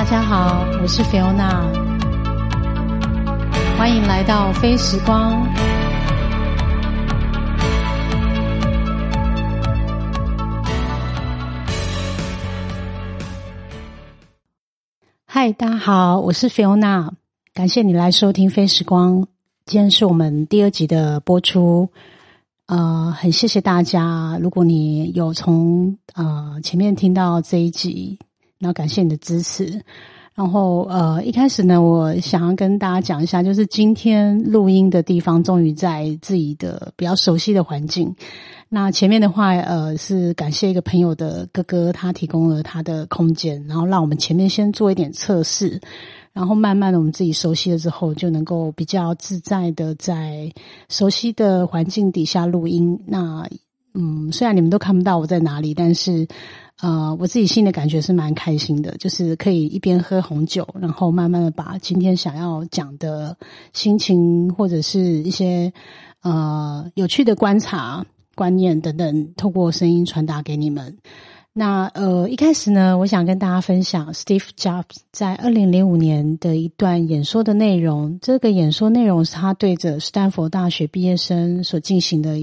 大家好，我是菲欧娜欢迎来到非时光。嗨，大家好，我是菲欧娜感谢你来收听非时光。今天是我们第二集的播出，呃，很谢谢大家。如果你有从呃前面听到这一集。那感谢你的支持。然后，呃，一开始呢，我想要跟大家讲一下，就是今天录音的地方终于在自己的比较熟悉的环境。那前面的话，呃，是感谢一个朋友的哥哥，他提供了他的空间，然后让我们前面先做一点测试，然后慢慢的我们自己熟悉了之后，就能够比较自在的在熟悉的环境底下录音。那，嗯，虽然你们都看不到我在哪里，但是。呃，我自己心里感觉是蛮开心的，就是可以一边喝红酒，然后慢慢的把今天想要讲的心情或者是一些呃有趣的观察、观念等等，透过声音传达给你们。那呃，一开始呢，我想跟大家分享 Steve Jobs 在二零零五年的一段演说的内容。这个演说内容是他对着斯坦福大学毕业生所进行的。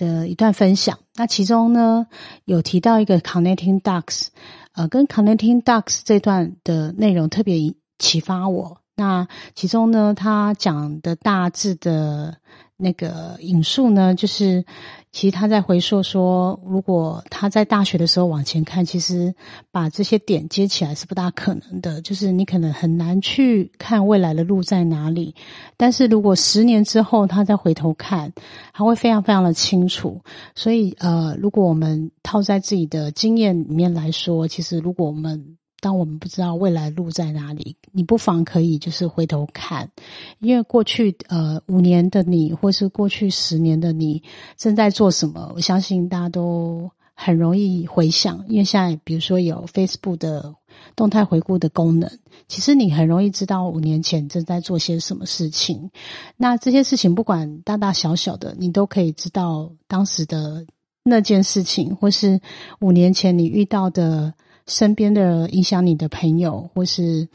的一段分享，那其中呢有提到一个 connecting ducks，呃，跟 connecting ducks 这段的内容特别启发我。那其中呢，他讲的大致的那个引述呢，就是。其实他在回溯说，如果他在大学的时候往前看，其实把这些点接起来是不大可能的。就是你可能很难去看未来的路在哪里，但是如果十年之后他再回头看，他会非常非常的清楚。所以，呃，如果我们套在自己的经验里面来说，其实如果我们当我们不知道未来路在哪里，你不妨可以就是回头看，因为过去呃五年的你，或是过去十年的你正在做什么，我相信大家都很容易回想。因为现在比如说有 Facebook 的动态回顾的功能，其实你很容易知道五年前正在做些什么事情。那这些事情不管大大小小的，你都可以知道当时的那件事情，或是五年前你遇到的。身边的影响你的朋友，或是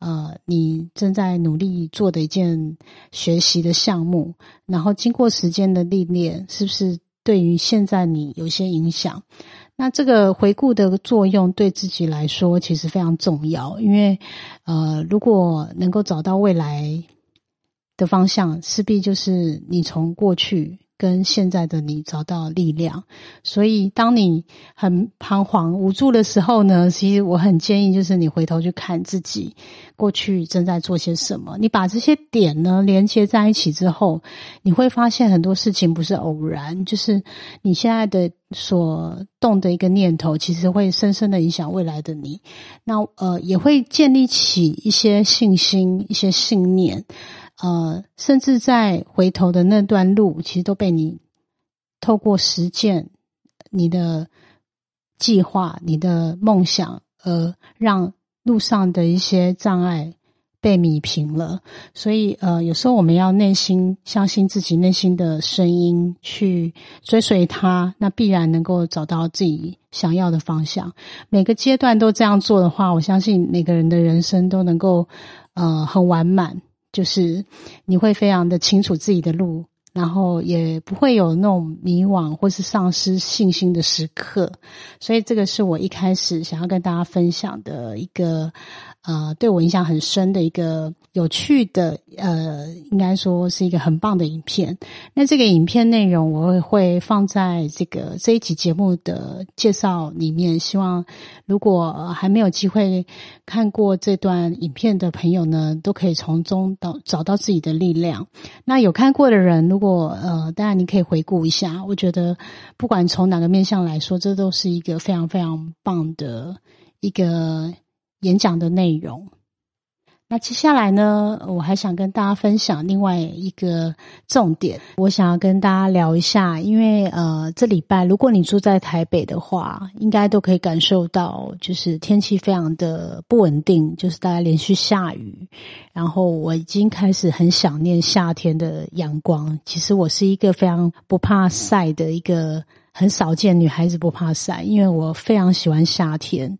呃，你正在努力做的一件学习的项目，然后经过时间的历练，是不是对于现在你有些影响？那这个回顾的作用对自己来说其实非常重要，因为呃，如果能够找到未来的方向，势必就是你从过去。跟现在的你找到力量，所以当你很彷徨无助的时候呢，其实我很建议就是你回头去看自己过去正在做些什么。你把这些点呢连接在一起之后，你会发现很多事情不是偶然，就是你现在的所动的一个念头，其实会深深的影响未来的你。那呃，也会建立起一些信心、一些信念。呃，甚至在回头的那段路，其实都被你透过实践你的计划、你的梦想，而让路上的一些障碍被米平了。所以，呃，有时候我们要内心相信自己内心的声音，去追随它，那必然能够找到自己想要的方向。每个阶段都这样做的话，我相信每个人的人生都能够呃很完满。就是你会非常的清楚自己的路，然后也不会有那种迷惘或是丧失信心的时刻，所以这个是我一开始想要跟大家分享的一个。呃，对我影响很深的一个有趣的，呃，应该说是一个很棒的影片。那这个影片内容我会放在这个这一集节目的介绍里面。希望如果还没有机会看过这段影片的朋友呢，都可以从中到找到自己的力量。那有看过的人，如果我呃，当然你可以回顾一下。我觉得不管从哪个面向来说，这都是一个非常非常棒的一个。演讲的内容。那接下来呢，我还想跟大家分享另外一个重点。我想要跟大家聊一下，因为呃，这礼拜如果你住在台北的话，应该都可以感受到，就是天气非常的不稳定，就是大概连续下雨。然后我已经开始很想念夏天的阳光。其实我是一个非常不怕晒的一个很少见女孩子不怕晒，因为我非常喜欢夏天。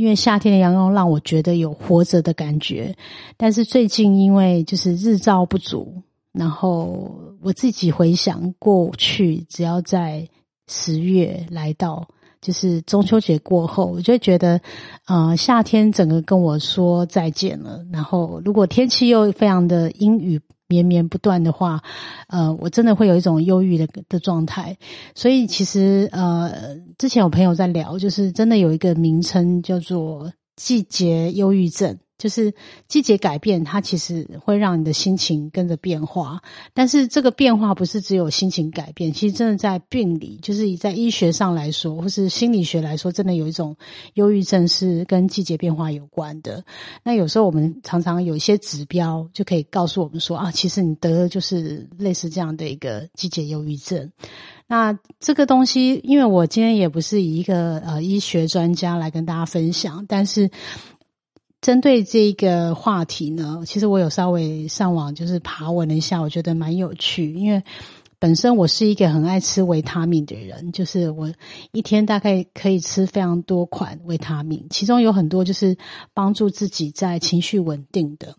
因为夏天的阳光让我觉得有活着的感觉。但是最近因为就是日照不足，然后我自己回想过去，只要在十月来到。就是中秋节过后，我就觉得，呃，夏天整个跟我说再见了。然后，如果天气又非常的阴雨绵绵不断的话，呃，我真的会有一种忧郁的的状态。所以，其实呃，之前有朋友在聊，就是真的有一个名称叫做季节忧郁症。就是季节改变，它其实会让你的心情跟着变化。但是这个变化不是只有心情改变，其实真的在病理，就是在医学上来说，或是心理学来说，真的有一种忧郁症是跟季节变化有关的。那有时候我们常常有一些指标就可以告诉我们说啊，其实你得的就是类似这样的一个季节忧郁症。那这个东西，因为我今天也不是以一个呃医学专家来跟大家分享，但是。针对这个话题呢，其实我有稍微上网就是爬文了一下，我觉得蛮有趣。因为本身我是一个很爱吃维他命的人，就是我一天大概可以吃非常多款维他命，其中有很多就是帮助自己在情绪稳定的，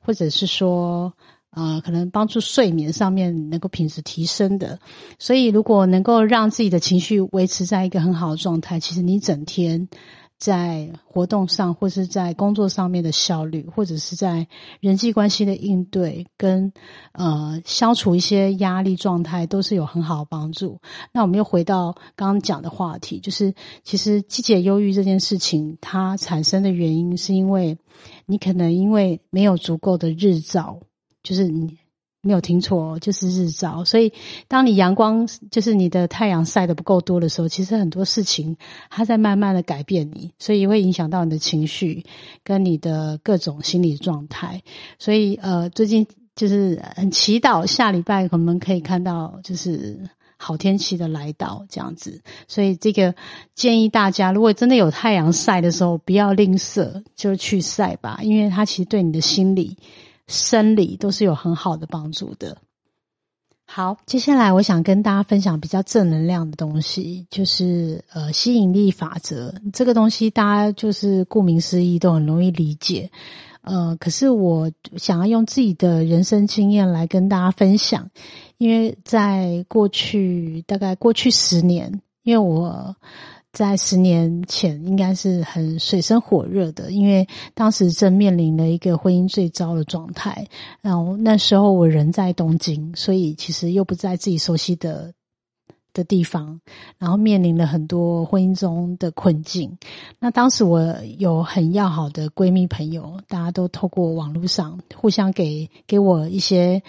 或者是说呃可能帮助睡眠上面能够品质提升的。所以如果能够让自己的情绪维持在一个很好的状态，其实你整天。在活动上，或是在工作上面的效率，或者是在人际关系的应对，跟呃消除一些压力状态，都是有很好的帮助。那我们又回到刚刚讲的话题，就是其实季节忧郁这件事情，它产生的原因是因为你可能因为没有足够的日照，就是你。没有听错，就是日照。所以，当你阳光就是你的太阳晒的不够多的时候，其实很多事情它在慢慢的改变你，所以会影响到你的情绪跟你的各种心理状态。所以，呃，最近就是很祈祷下礼拜我们可以看到就是好天气的来到这样子。所以，这个建议大家，如果真的有太阳晒的时候，不要吝啬，就去晒吧，因为它其实对你的心理。生理都是有很好的帮助的。好，接下来我想跟大家分享比较正能量的东西，就是呃吸引力法则这个东西，大家就是顾名思义都很容易理解。呃，可是我想要用自己的人生经验来跟大家分享，因为在过去大概过去十年，因为我。在十年前，应该是很水深火热的，因为当时正面临了一个婚姻最糟的状态。然后那时候我人在东京，所以其实又不在自己熟悉的的地方，然后面临了很多婚姻中的困境。那当时我有很要好的闺蜜朋友，大家都透过网络上互相给给我一些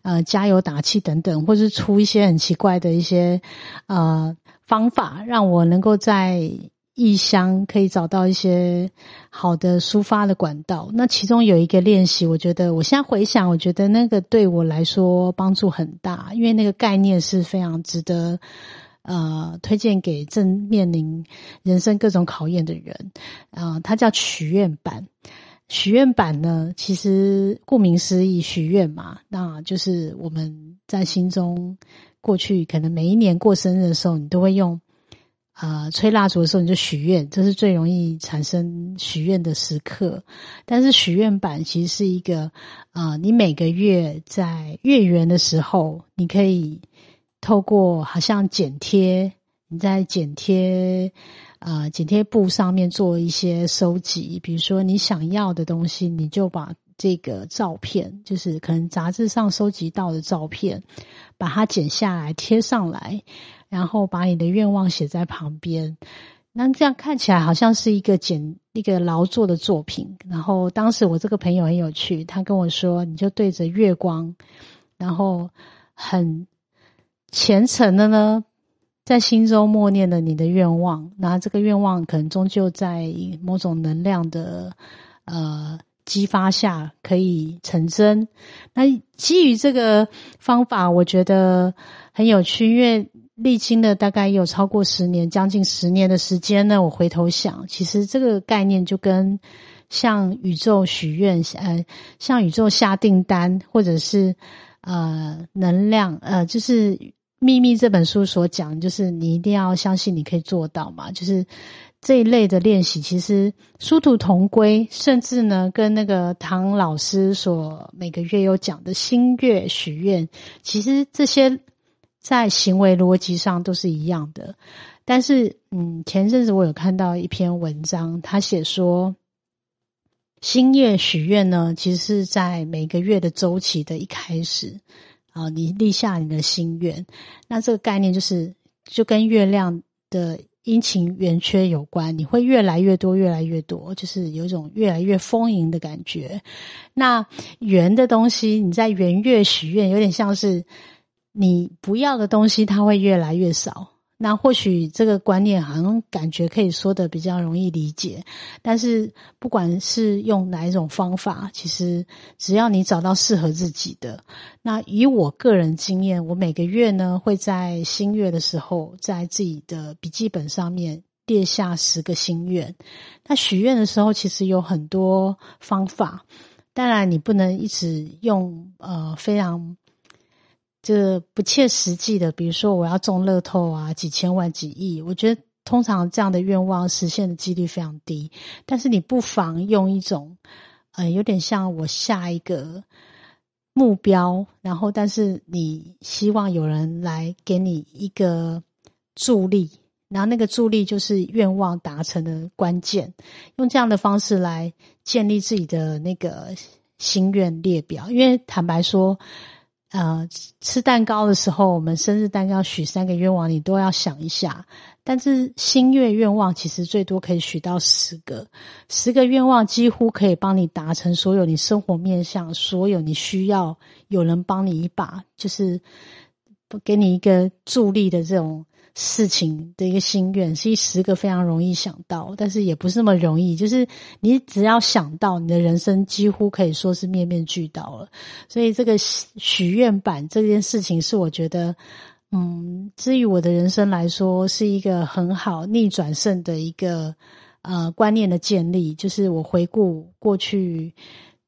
呃加油打气等等，或是出一些很奇怪的一些呃。方法让我能够在异乡可以找到一些好的抒发的管道。那其中有一个练习，我觉得我现在回想，我觉得那个对我来说帮助很大，因为那个概念是非常值得呃推荐给正面临人生各种考验的人。啊，它叫许愿板。许愿板呢，其实顾名思义，许愿嘛，那就是我们在心中。过去可能每一年过生日的时候，你都会用，呃，吹蜡烛的时候你就许愿，这是最容易产生许愿的时刻。但是许愿板其实是一个，啊，你每个月在月圆的时候，你可以透过好像剪贴，你在剪贴，啊，剪贴布上面做一些收集，比如说你想要的东西，你就把这个照片，就是可能杂志上收集到的照片。把它剪下来贴上来，然后把你的愿望写在旁边。那这样看起来好像是一个简一个劳作的作品。然后当时我这个朋友很有趣，他跟我说：“你就对着月光，然后很虔诚的呢，在心中默念了你的愿望。那这个愿望可能终究在某种能量的呃。”激发下可以成真。那基于这个方法，我觉得很有趣，因为历经了大概有超过十年，将近十年的时间呢。我回头想，其实这个概念就跟向宇宙许愿，呃，向宇宙下订单，或者是呃能量，呃，就是秘密》这本书所讲，就是你一定要相信你可以做到嘛。就是这一类的练习，其实殊途同归，甚至呢，跟那个唐老师所每个月有讲的心月许愿，其实这些在行为逻辑上都是一样的。但是，嗯，前阵子我有看到一篇文章，他写说，新月许愿呢，其实是在每个月的周期的一开始。啊，你立下你的心愿，那这个概念就是就跟月亮的阴晴圆缺有关，你会越来越多，越来越多，就是有一种越来越丰盈的感觉。那圆的东西，你在圆月许愿，有点像是你不要的东西，它会越来越少。那或许这个观念好像感觉可以说的比较容易理解，但是不管是用哪一种方法，其实只要你找到适合自己的。那以我个人经验，我每个月呢会在新月的时候，在自己的笔记本上面列下十个心愿。那许愿的时候，其实有很多方法，当然你不能一直用呃非常。这不切实际的，比如说我要中乐透啊，几千万、几亿，我觉得通常这样的愿望实现的几率非常低。但是你不妨用一种，呃，有点像我下一个目标，然后但是你希望有人来给你一个助力，然后那个助力就是愿望达成的关键。用这样的方式来建立自己的那个心愿列表，因为坦白说。呃，吃蛋糕的时候，我们生日蛋糕许三个愿望，你都要想一下。但是新月愿望其实最多可以许到十个，十个愿望几乎可以帮你达成所有你生活面向，所有你需要有人帮你一把，就是不给你一个助力的这种。事情的一个心愿，是一十个非常容易想到，但是也不是那么容易。就是你只要想到，你的人生几乎可以说是面面俱到了。所以这个许愿版这件事情，是我觉得，嗯，至于我的人生来说，是一个很好逆转胜的一个呃观念的建立。就是我回顾过去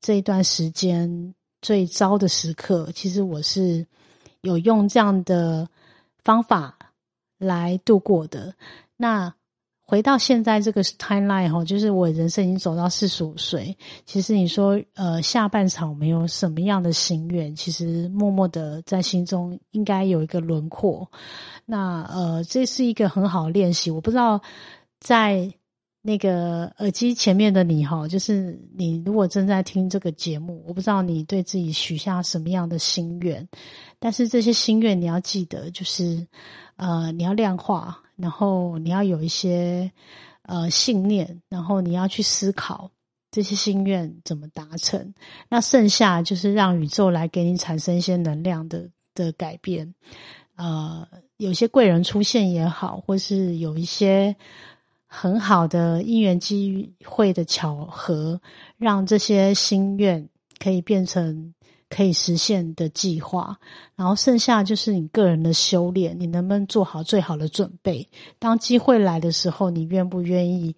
这一段时间最糟的时刻，其实我是有用这样的方法。来度过的。那回到现在这个 timeline 哈，就是我人生已经走到四十五岁。其实你说，呃，下半场没有什么样的心愿，其实默默的在心中应该有一个轮廓。那呃，这是一个很好练习。我不知道在那个耳机前面的你哈，就是你如果正在听这个节目，我不知道你对自己许下什么样的心愿，但是这些心愿你要记得，就是。呃，你要量化，然后你要有一些呃信念，然后你要去思考这些心愿怎么达成。那剩下就是让宇宙来给你产生一些能量的的改变。呃，有些贵人出现也好，或是有一些很好的因缘机会的巧合，让这些心愿可以变成。可以实现的计划，然后剩下就是你个人的修炼，你能不能做好最好的准备？当机会来的时候，你愿不愿意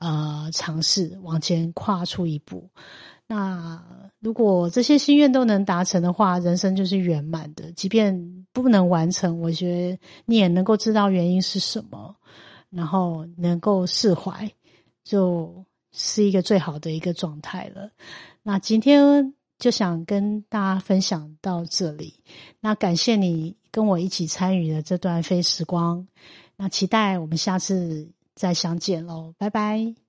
呃尝试往前跨出一步？那如果这些心愿都能达成的话，人生就是圆满的。即便不能完成，我觉得你也能够知道原因是什么，然后能够释怀，就是一个最好的一个状态了。那今天。就想跟大家分享到这里，那感谢你跟我一起参与了这段非时光，那期待我们下次再相见喽，拜拜。